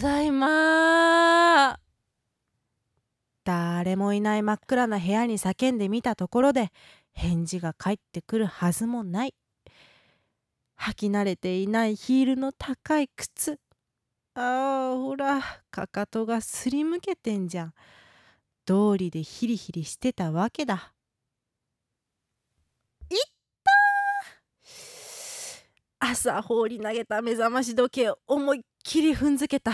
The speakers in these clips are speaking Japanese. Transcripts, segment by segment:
だいま。誰もいない真っ暗な部屋に叫んでみたところで返事が返ってくるはずもない。履き慣れていないヒールの高い靴。ああほらかかとがすりむけてんじゃん。道理でヒリヒリしてたわけだ。いった朝放り投げた目覚まし時計を思いっきり踏んづけた。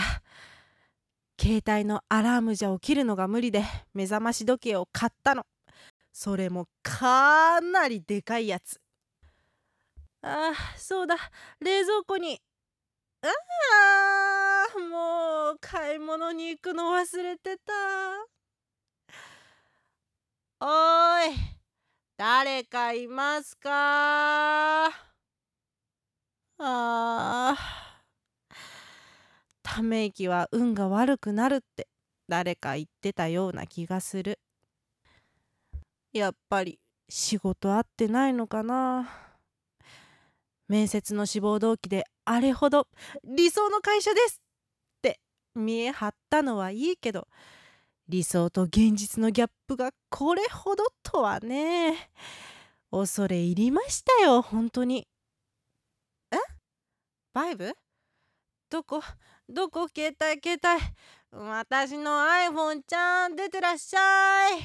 携帯のアラームじゃ起きるのが無理で目覚まし時計を買ったの。それもかなりでかいやつ。ああそうだ。冷蔵庫に。ああもう買い物に行くの忘れてた。おーい誰かいますか？ああため息は運が悪くなるって誰か言ってたような気がする。やっぱり仕事合ってないのかな。面接の志望動機であれほど理想の会社ですって見え張ったのはいいけど理想と現実のギャップがこれほどとはね恐れ入りましたよ本当に。え？バイブ？どこどこ？携帯携帯。私の iPhone ちゃん出てらっしゃい。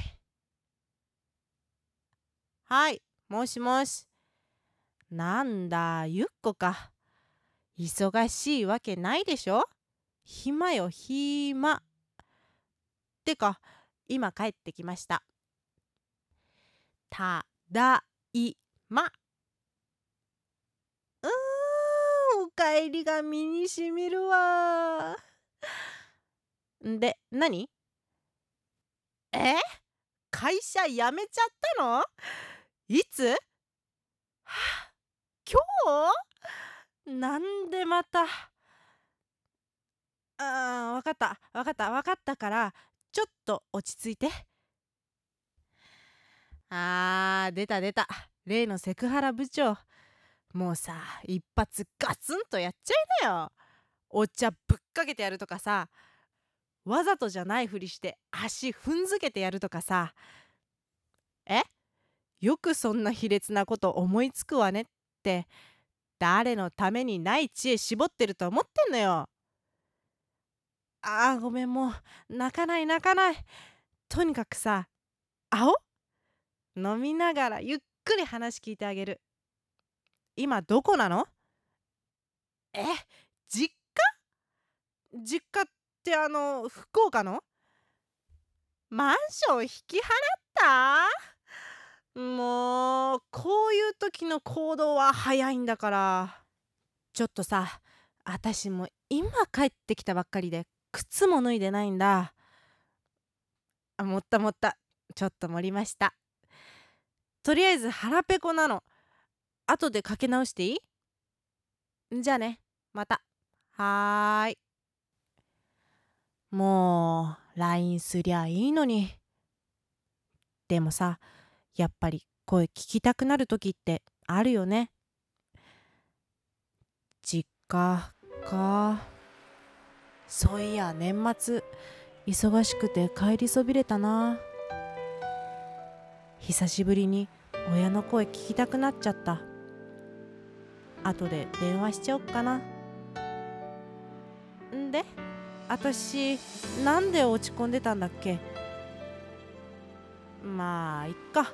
はいもしもし。なんだゆっこか。忙しいわけないでしょ？暇よ暇。てか今帰ってきました。ただいまうーんおかえりが身にしみるわ。で何？え？会社辞めちゃったの？いつ？はあ今日？なんでまた？あ分かった。分かった。分かったからちょっと落ち着いて。あー出た出た。例のセクハラ部長。もうさ一発ガツンとやっちゃいなよ。お茶ぶっかけてやるとかさわざとじゃないふりして足踏んづけてやるとかさ。え？よくそんな卑劣なこと思いつくわねって誰のためにない知恵絞ってると思ってんのよ。あーごめんもう泣かない泣かない。とにかくさ青飲みながらゆっくり話聞いてあげる。今どこなの？え実家？実家ってあの福岡の？マンション引き払った？もうこういう時の行動は早いんだから。ちょっとさ私も今帰ってきたばっかりで靴も脱いでないんだ。あ持った持った。ちょっと盛りました。とりあえず腹ペコなの。後でかけ直していい？じゃあね。また。はーい。もう LINE すりゃいいのに。でもさやっぱり声聞きたくなる時ってあるよね。実家か。そういや年末忙しくて帰りそびれたな。久しぶりに親の声聞きたくなっちゃった。後で電話しちゃおっかな。んで？私なんで落ち込んでたんだっけ？まあいっか。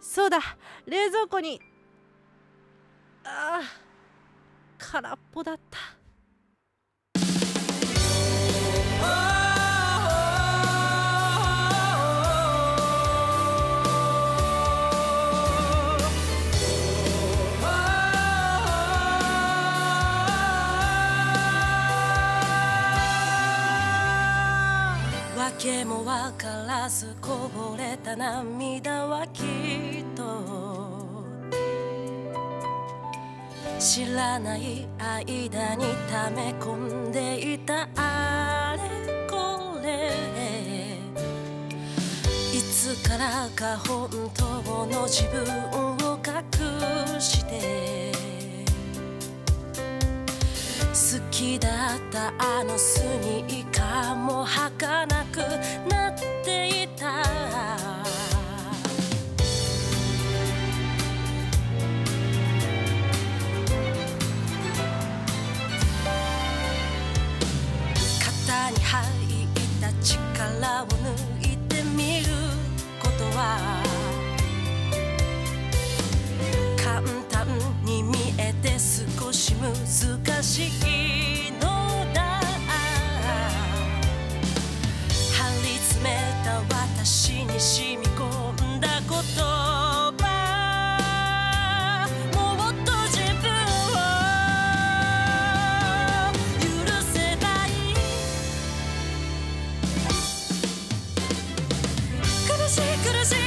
そうだ冷蔵庫に。ああ空っぽだった。訳もわからずこぼれた涙はきっと。知らない間に溜め込んでいたあれこれ。いつからか本当の自分を隠して。ったあのスニーカーも儚くなっていた。肩に入った力を抜いてみることは。簡単に見えて少し難しい。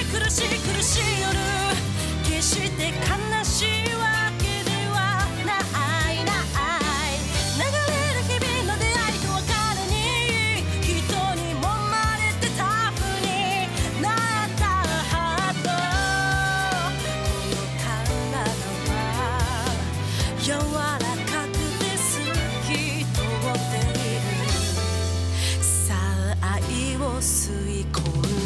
苦しい苦しい夜決して悲しいわけではないない。流れる日々の出会いと別れに人にもまれてタフになったハートこの体は柔らかくて透き通っている。さあ愛を吸い込む。